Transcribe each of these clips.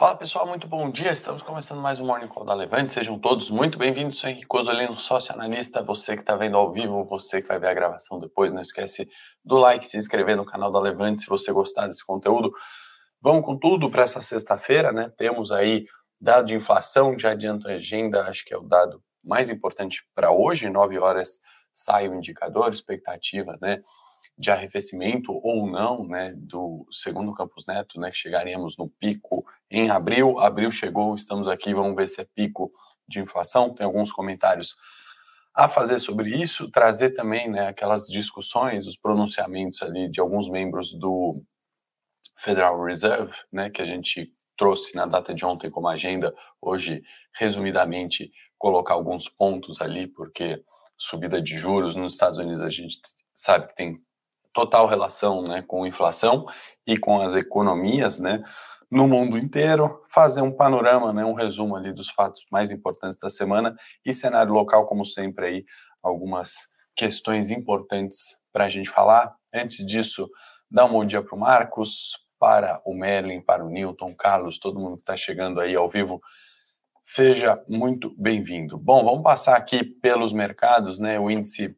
Fala pessoal, muito bom dia. Estamos começando mais um Morning Call da Levante. Sejam todos muito bem-vindos. Sou Henrique Cozolino, sócio analista. Você que está vendo ao vivo, você que vai ver a gravação depois, não esquece do like, se inscrever no canal da Levante se você gostar desse conteúdo. Vamos com tudo para essa sexta-feira, né? Temos aí dado de inflação, já adianto a agenda, acho que é o dado mais importante para hoje, 9 horas sai o indicador, expectativa, né? De arrefecimento ou não, né, do segundo Campus Neto, né, que chegaremos no pico em abril. Abril chegou, estamos aqui, vamos ver se é pico de inflação. Tem alguns comentários a fazer sobre isso, trazer também, né, aquelas discussões, os pronunciamentos ali de alguns membros do Federal Reserve, né, que a gente trouxe na data de ontem como agenda, hoje, resumidamente, colocar alguns pontos ali, porque subida de juros nos Estados Unidos a gente sabe que tem total relação né, com inflação e com as economias né, no mundo inteiro, fazer um panorama, né, um resumo ali dos fatos mais importantes da semana e cenário local, como sempre, aí, algumas questões importantes para a gente falar. Antes disso, dá um bom dia para o Marcos, para o Merlin, para o Newton, Carlos, todo mundo que está chegando aí ao vivo. Seja muito bem-vindo. Bom, vamos passar aqui pelos mercados, né? O índice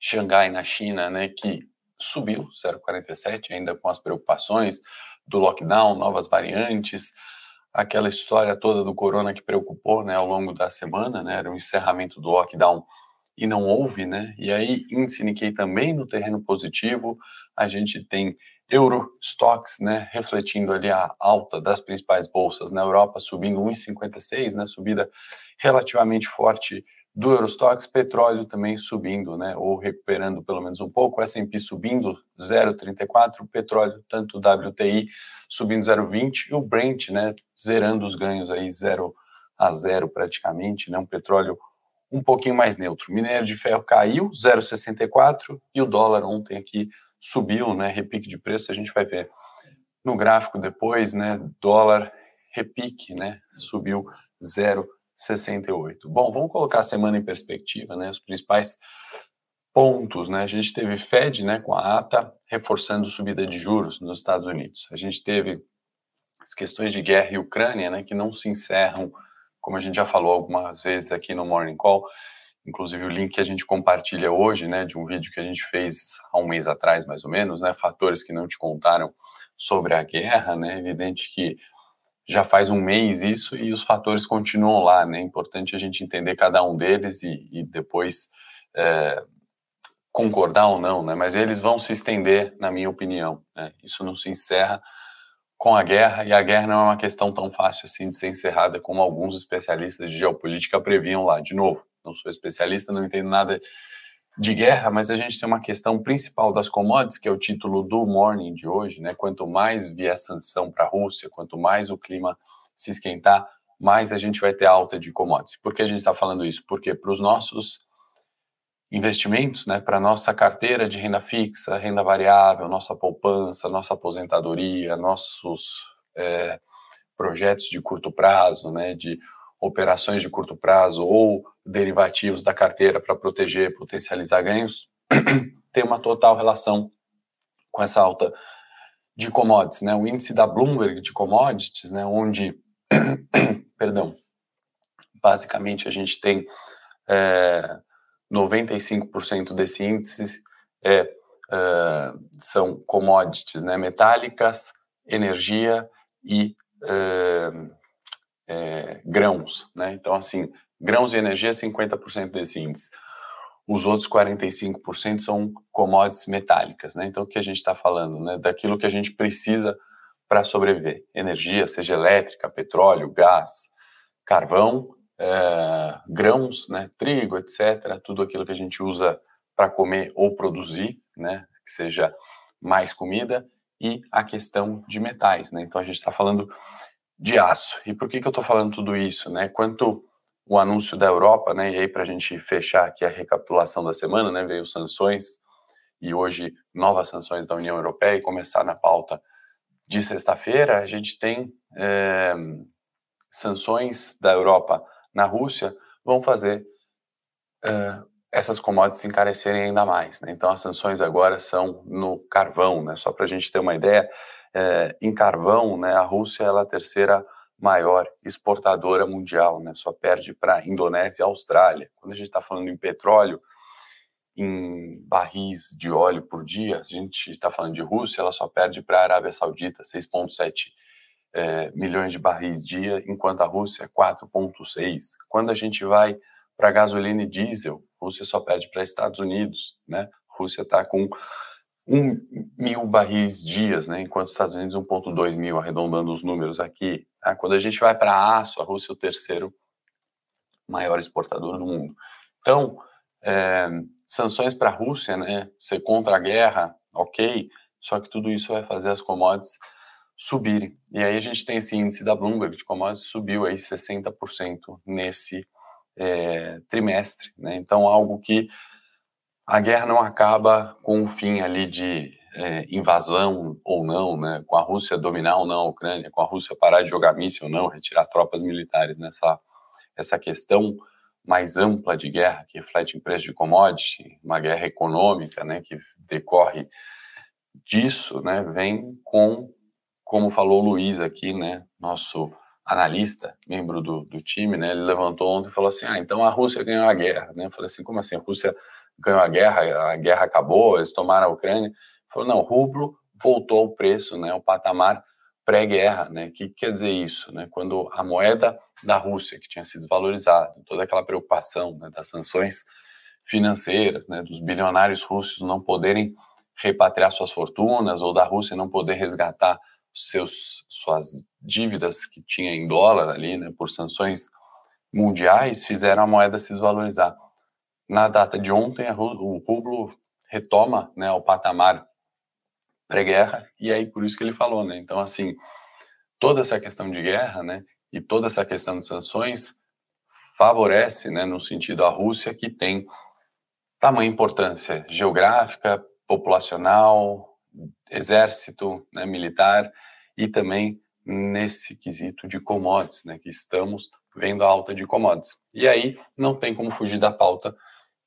Xangai, na China, né, que subiu 0,47, ainda com as preocupações do lockdown, novas variantes, aquela história toda do corona que preocupou, né, ao longo da semana, né, era o encerramento do lockdown e não houve, né, e aí índice Nikkei também no terreno positivo, a gente tem Euro Stocks, né, refletindo ali a alta das principais bolsas na Europa, subindo 1,56, né, subida relativamente forte do Eurostox, petróleo também subindo, né, ou recuperando pelo menos um pouco, S&P subindo 0,34, petróleo, tanto WTI subindo 0,20 e o Brent, né, zerando os ganhos aí 0 a 0 praticamente, né, um petróleo um pouquinho mais neutro. Minério de ferro caiu 0,64 e o dólar ontem aqui subiu, né, repique de preço, a gente vai ver no gráfico depois, né, dólar repique, né, subiu 0 68. Bom, vamos colocar a semana em perspectiva, né? Os principais pontos, né? A gente teve Fed, né, com a ata reforçando subida de juros nos Estados Unidos. A gente teve as questões de guerra e Ucrânia, né, que não se encerram, como a gente já falou algumas vezes aqui no Morning Call. Inclusive o link que a gente compartilha hoje, né, de um vídeo que a gente fez há um mês atrás, mais ou menos, né, fatores que não te contaram sobre a guerra, né? É evidente que já faz um mês isso e os fatores continuam lá, né? É importante a gente entender cada um deles e, e depois é, concordar ou não, né? Mas eles vão se estender, na minha opinião. Né? Isso não se encerra com a guerra e a guerra não é uma questão tão fácil assim de ser encerrada como alguns especialistas de geopolítica previam lá. De novo, não sou especialista, não entendo nada de guerra, mas a gente tem uma questão principal das commodities, que é o título do morning de hoje, né? Quanto mais vier sanção para a Rússia, quanto mais o clima se esquentar, mais a gente vai ter alta de commodities. Por que a gente está falando isso? Porque para os nossos investimentos, né, para nossa carteira de renda fixa, renda variável, nossa poupança, nossa aposentadoria, nossos é, projetos de curto prazo, né, de operações de curto prazo ou derivativos da carteira para proteger, potencializar ganhos, tem uma total relação com essa alta de commodities, né? O índice da Bloomberg de commodities, né, onde, perdão, basicamente a gente tem é, 95% desse índice é, é, são commodities, né, metálicas, energia e é, é, grãos, né? Então, assim, grãos e energia, 50% desse índice. Os outros 45% são commodities metálicas, né? Então, o que a gente está falando, né? Daquilo que a gente precisa para sobreviver. Energia, seja elétrica, petróleo, gás, carvão, é, grãos, né? Trigo, etc. Tudo aquilo que a gente usa para comer ou produzir, né? Que seja mais comida e a questão de metais, né? Então, a gente está falando de aço. E por que, que eu estou falando tudo isso? Né? Quanto o anúncio da Europa, né, e aí para a gente fechar aqui a recapitulação da semana, né, veio sanções e hoje novas sanções da União Europeia e começar na pauta de sexta-feira, a gente tem é, sanções da Europa na Rússia, vão fazer é, essas commodities encarecerem ainda mais. Né? Então as sanções agora são no carvão, né? só para a gente ter uma ideia, é, em carvão, né, a Rússia é a terceira maior exportadora mundial, né, só perde para Indonésia e Austrália. Quando a gente está falando em petróleo, em barris de óleo por dia, a gente está falando de Rússia, ela só perde para a Arábia Saudita, 6,7 é, milhões de barris dia, enquanto a Rússia 4,6. Quando a gente vai para gasolina e diesel, Rússia só perde para Estados Unidos, né? Rússia está com 1 mil barris dias, né? enquanto os Estados Unidos 1,2 mil, arredondando os números aqui. Tá? Quando a gente vai para aço, a Rússia é o terceiro maior exportador do mundo. Então, é, sanções para a Rússia, né, ser contra a guerra, ok, só que tudo isso vai fazer as commodities subirem. E aí a gente tem esse índice da Bloomberg de commodities subiu aí 60% nesse é, trimestre, né? Então algo que a guerra não acaba com o fim ali de é, invasão ou não, né? Com a Rússia dominar ou não a Ucrânia, com a Rússia parar de jogar míssil ou não, retirar tropas militares nessa essa questão mais ampla de guerra, que reflete em preço de commodity, uma guerra econômica, né, que decorre disso, né, vem com, como falou o Luiz aqui, né, nosso analista, membro do, do time, né, ele levantou ontem e falou assim, ah, então a Rússia ganhou a guerra, né, eu falei assim, como assim, a Rússia ganhou a guerra, a guerra acabou, eles tomaram a Ucrânia, ele falou, não, o rublo voltou ao preço, né, ao patamar pré-guerra, né? O que quer dizer isso, né? Quando a moeda da Rússia, que tinha se desvalorizado, toda aquela preocupação né, das sanções financeiras, né, dos bilionários russos não poderem repatriar suas fortunas ou da Rússia não poder resgatar seus suas dívidas que tinha em dólar ali, né, por sanções mundiais, fizeram a moeda se desvalorizar. Na data de ontem, o rublo retoma, né, ao patamar pré-guerra, e aí por isso que ele falou, né? Então, assim, toda essa questão de guerra, né, e toda essa questão de sanções favorece, né, no sentido a Rússia que tem tamanha importância geográfica, populacional, exército, né, militar e também nesse quesito de commodities, né, que estamos vendo a alta de commodities. E aí não tem como fugir da pauta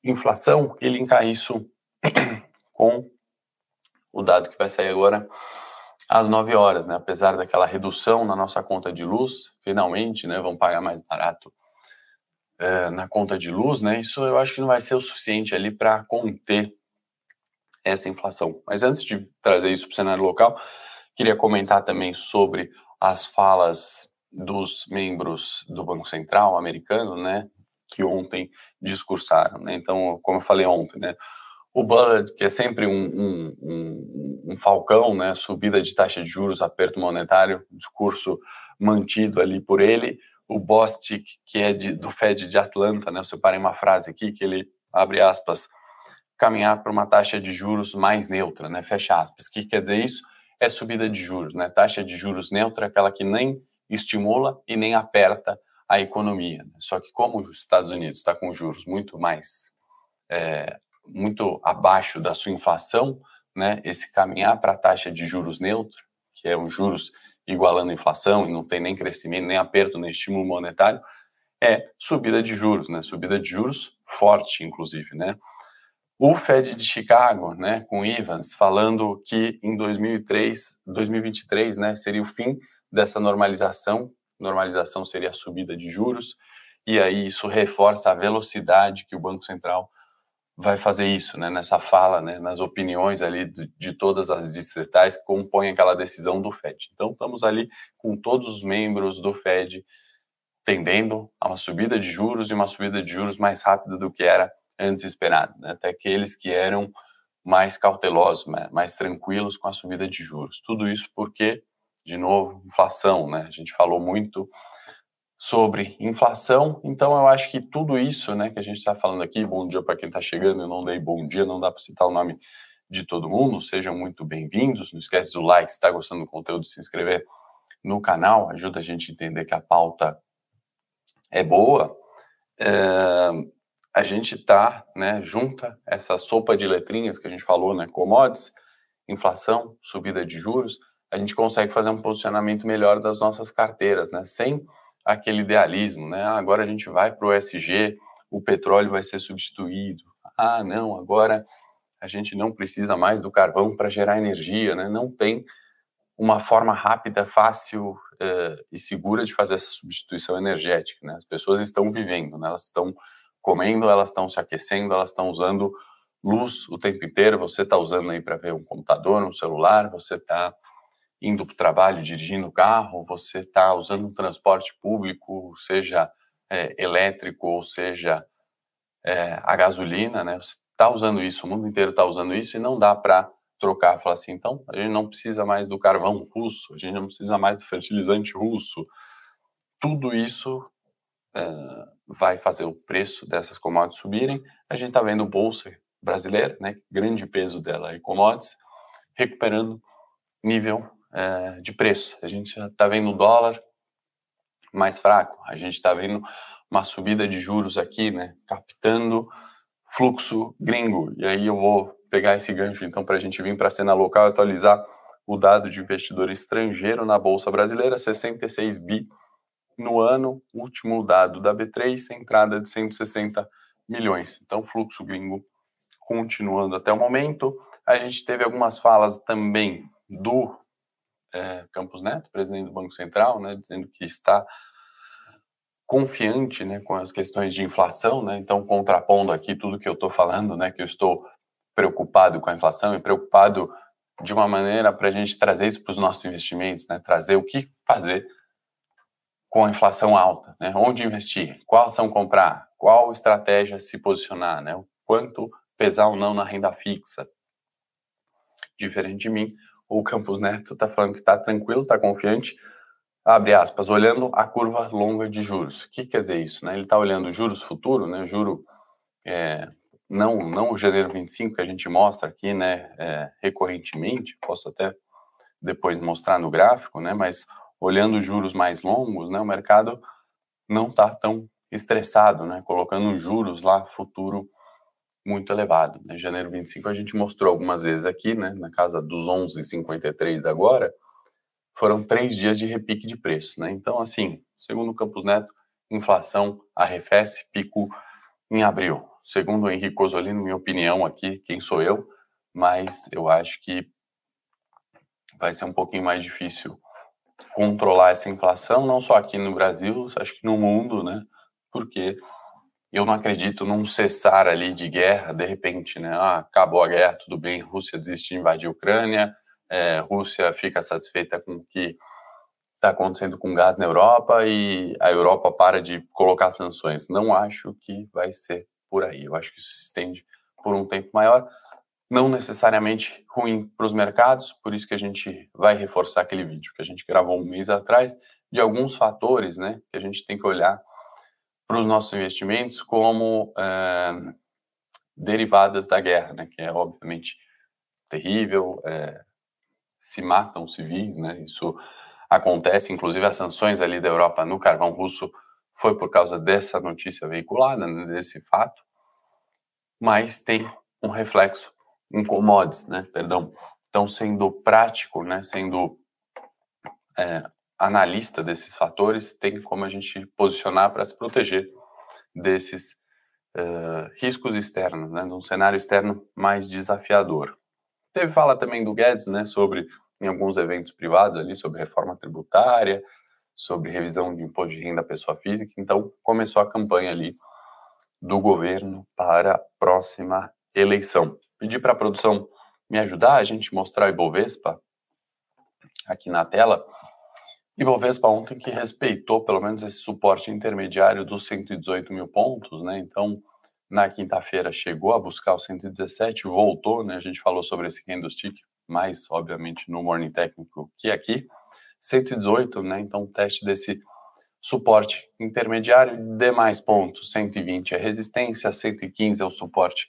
inflação e linkar isso com o dado que vai sair agora às 9 horas, né? Apesar daquela redução na nossa conta de luz, finalmente, né? Vão pagar mais barato é, na conta de luz, né? Isso eu acho que não vai ser o suficiente ali para conter essa inflação. Mas antes de trazer isso para o cenário local, queria comentar também sobre as falas dos membros do Banco Central americano, né? Que ontem discursaram, né? Então, como eu falei ontem, né? O Bullard, que é sempre um, um, um, um, falcão, né, subida de taxa de juros, aperto monetário, discurso mantido ali por ele. O Bostic, que é de, do Fed de Atlanta, né, eu separei uma frase aqui que ele abre aspas, caminhar para uma taxa de juros mais neutra, né, fecha aspas. O que quer dizer isso? É subida de juros, né, taxa de juros neutra, aquela que nem estimula e nem aperta a economia. Só que como os Estados Unidos está com juros muito mais é, muito abaixo da sua inflação, né, esse caminhar para a taxa de juros neutra, que é um juros igualando a inflação e não tem nem crescimento, nem aperto, nem estímulo monetário, é subida de juros, né? Subida de juros forte, inclusive, né? O Fed de Chicago, né, com Evans, falando que em 2003, 2023, né, seria o fim dessa normalização. Normalização seria a subida de juros, e aí isso reforça a velocidade que o Banco Central vai fazer isso, né, nessa fala, né, nas opiniões ali de, de, todas as distritais que compõem aquela decisão do FED. Então, estamos ali com todos os membros do FED tendendo a uma subida de juros e uma subida de juros mais rápida do que era antes esperado, né, até aqueles que eram mais cautelosos, né, mais tranquilos com a subida de juros. Tudo isso porque, de novo, inflação, né, a gente falou muito sobre inflação. Então, eu acho que tudo isso né, que a gente está falando aqui, bom dia para quem está chegando, eu não dei bom dia, não dá para citar o nome de todo mundo, sejam muito bem-vindos. Não esquece do like, se está gostando do conteúdo, se inscrever no canal, ajuda a gente a entender que a pauta é boa. É, a gente está, né, junta essa sopa de letrinhas que a gente falou, né, commodities, inflação, subida de juros, a gente consegue fazer um posicionamento melhor das nossas carteiras, né, sem aquele idealismo, né? Ah, agora a gente vai para o ESG, o petróleo vai ser substituído. Ah, não, agora a gente não precisa mais do carvão para gerar energia, né? Não tem uma forma rápida, fácil uh, e segura de fazer essa substituição energética. Né? As pessoas estão vivendo, né? elas estão comendo, elas estão se aquecendo, elas estão usando luz o tempo inteiro. Você está usando aí para ver um computador, um celular, você está indo para o trabalho, dirigindo o carro, você está usando um transporte público, seja é, elétrico ou seja é, a gasolina, né? Você está usando isso, o mundo inteiro está usando isso e não dá para trocar, falar assim, então a gente não precisa mais do carvão russo, a gente não precisa mais do fertilizante russo. Tudo isso é, vai fazer o preço dessas commodities subirem. A gente está vendo bolsa brasileira, né? Grande peso dela em commodities, recuperando nível é, de preço. A gente está vendo o dólar mais fraco, a gente está vendo uma subida de juros aqui, né, captando fluxo gringo. E aí eu vou pegar esse gancho então para a gente vir para a cena local e atualizar o dado de investidor estrangeiro na bolsa brasileira, 66 bi no ano, último dado da B3, entrada de 160 milhões. Então, fluxo gringo continuando até o momento. A gente teve algumas falas também do é, Campos Neto, presidente do Banco Central, né, dizendo que está confiante né, com as questões de inflação, né, então contrapondo aqui tudo que eu estou falando, né, que eu estou preocupado com a inflação e preocupado de uma maneira para a gente trazer isso para os nossos investimentos, né, trazer o que fazer com a inflação alta, né, onde investir, qual ação comprar, qual estratégia se posicionar, né, o quanto pesar ou não na renda fixa. Diferente de mim, o Campos Neto está falando que está tranquilo, está confiante, abre aspas, olhando a curva longa de juros. O que quer dizer isso? Né? Ele está olhando juros futuro, né? juro é, não, não o janeiro 25 que a gente mostra aqui né, é, recorrentemente, posso até depois mostrar no gráfico, né, mas olhando juros mais longos, né, o mercado não está tão estressado, né, colocando juros lá futuro muito elevado. Né? janeiro 25 a gente mostrou algumas vezes aqui, né, na casa dos 11,53 agora, foram três dias de repique de preço. Né? Então, assim, segundo o Campos Neto, inflação arrefece, pico em abril. Segundo o Henrique Cosolino, minha opinião aqui, quem sou eu, mas eu acho que vai ser um pouquinho mais difícil controlar essa inflação, não só aqui no Brasil, acho que no mundo, né? Porque eu não acredito num cessar ali de guerra, de repente, né? Ah, acabou a guerra, tudo bem, Rússia desiste de invadir a Ucrânia, é, Rússia fica satisfeita com o que está acontecendo com gás na Europa e a Europa para de colocar sanções. Não acho que vai ser por aí. Eu acho que isso se estende por um tempo maior, não necessariamente ruim para os mercados, por isso que a gente vai reforçar aquele vídeo que a gente gravou um mês atrás, de alguns fatores né, que a gente tem que olhar para os nossos investimentos como é, derivadas da guerra, né, que é obviamente terrível, é, se matam civis, né, isso acontece, inclusive as sanções ali da Europa no carvão russo foi por causa dessa notícia veiculada, né, desse fato, mas tem um reflexo em commodities, né, perdão, então sendo prático, né, sendo é, analista desses fatores, tem como a gente posicionar para se proteger desses uh, riscos externos, né, de um cenário externo mais desafiador. Teve fala também do Guedes, né, sobre em alguns eventos privados ali sobre reforma tributária, sobre revisão de imposto de renda à pessoa física. Então começou a campanha ali do governo para a próxima eleição. Pedi para a produção me ajudar a gente mostrar o Ibovespa aqui na tela. Ibovespa ontem que respeitou pelo menos esse suporte intermediário dos 118 mil pontos, né? Então, na quinta-feira chegou a buscar o 117, voltou, né? A gente falou sobre esse candlestick, mais obviamente no morning técnico que aqui. 118, né? Então, teste desse suporte intermediário, demais pontos, 120 é resistência, 115 é o suporte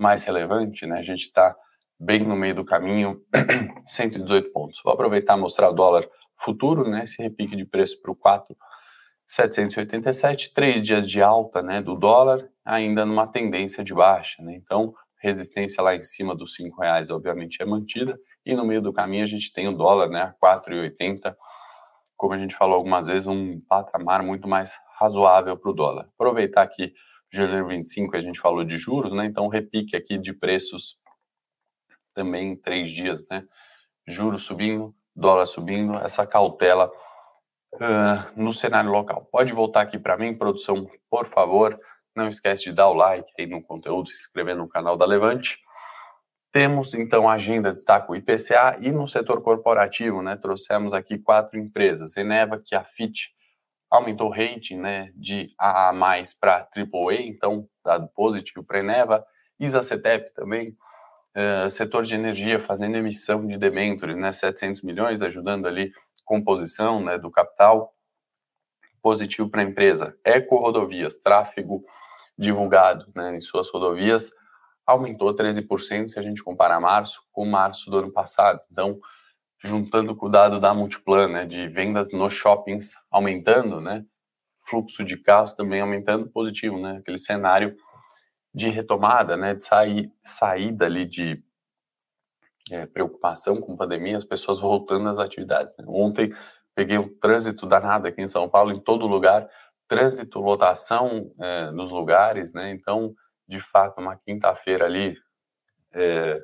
mais relevante, né? A gente está bem no meio do caminho, 118 pontos. Vou aproveitar e mostrar o dólar futuro, né, esse repique de preço para o 4,787, três dias de alta né, do dólar, ainda numa tendência de baixa. Né? Então, resistência lá em cima dos R$ reais, obviamente, é mantida, e no meio do caminho a gente tem o dólar né, a 4,80, como a gente falou algumas vezes, um patamar muito mais razoável para o dólar. Aproveitar que janeiro 25 a gente falou de juros, né? Então, repique aqui de preços também em três dias, né? Juros subindo, dólar subindo, essa cautela uh, no cenário local. Pode voltar aqui para mim, produção, por favor. Não esquece de dar o like aí no conteúdo, se inscrever no canal da Levante. Temos então a agenda, destaco o IPCA e no setor corporativo, né? Trouxemos aqui quatro empresas. Eneva, que a FIT aumentou o rating, né, de AA+ para AAA, então dado positivo para Eneva. Isacetep também, uh, setor de energia fazendo emissão de debêntures, né, 700 milhões, ajudando ali composição, né, do capital. Positivo para a empresa. Eco Rodovias, tráfego divulgado, né, em suas rodovias aumentou 13% se a gente comparar março com março do ano passado. Então, juntando com o dado da Multiplan, né, de vendas nos shoppings aumentando, né, fluxo de carros também aumentando, positivo, né, aquele cenário de retomada, né, de sair, saída ali de é, preocupação com pandemia, as pessoas voltando às atividades. Né. Ontem peguei um trânsito danado aqui em São Paulo, em todo lugar, trânsito, lotação é, nos lugares, né, então de fato, uma quinta-feira ali é,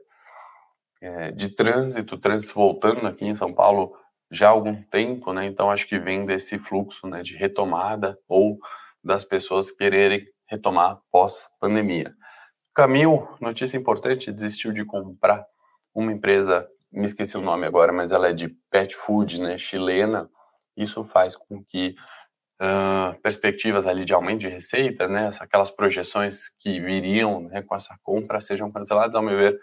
é, de trânsito, trânsito voltando aqui em São Paulo já há algum tempo, né? Então acho que vem desse fluxo, né, de retomada ou das pessoas quererem retomar pós-pandemia. Camil, notícia importante, desistiu de comprar uma empresa, me esqueci o nome agora, mas ela é de pet food, né, chilena. Isso faz com que uh, perspectivas ali de aumento de receita, né, aquelas projeções que viriam né, com essa compra sejam canceladas, ao meu ver,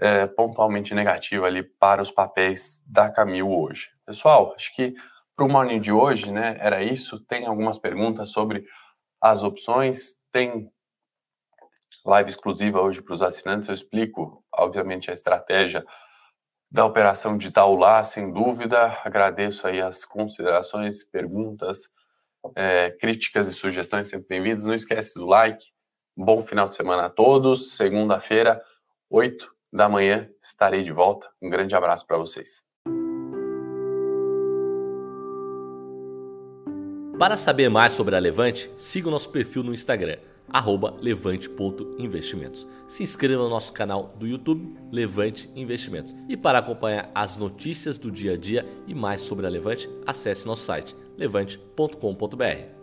é, pontualmente negativo ali para os papéis da Camil hoje. Pessoal, acho que para o morning de hoje, né, era isso. Tem algumas perguntas sobre as opções, tem live exclusiva hoje para os assinantes. Eu explico, obviamente, a estratégia da operação digital lá, sem dúvida. Agradeço aí as considerações, perguntas, é, críticas e sugestões sempre bem-vindas. Não esquece do like. Bom final de semana a todos. Segunda-feira, 8 da manhã, estarei de volta. Um grande abraço para vocês. Para saber mais sobre a Levante, siga o nosso perfil no Instagram, levante.investimentos. Se inscreva no nosso canal do YouTube, Levante Investimentos. E para acompanhar as notícias do dia a dia e mais sobre a Levante, acesse nosso site levante.com.br.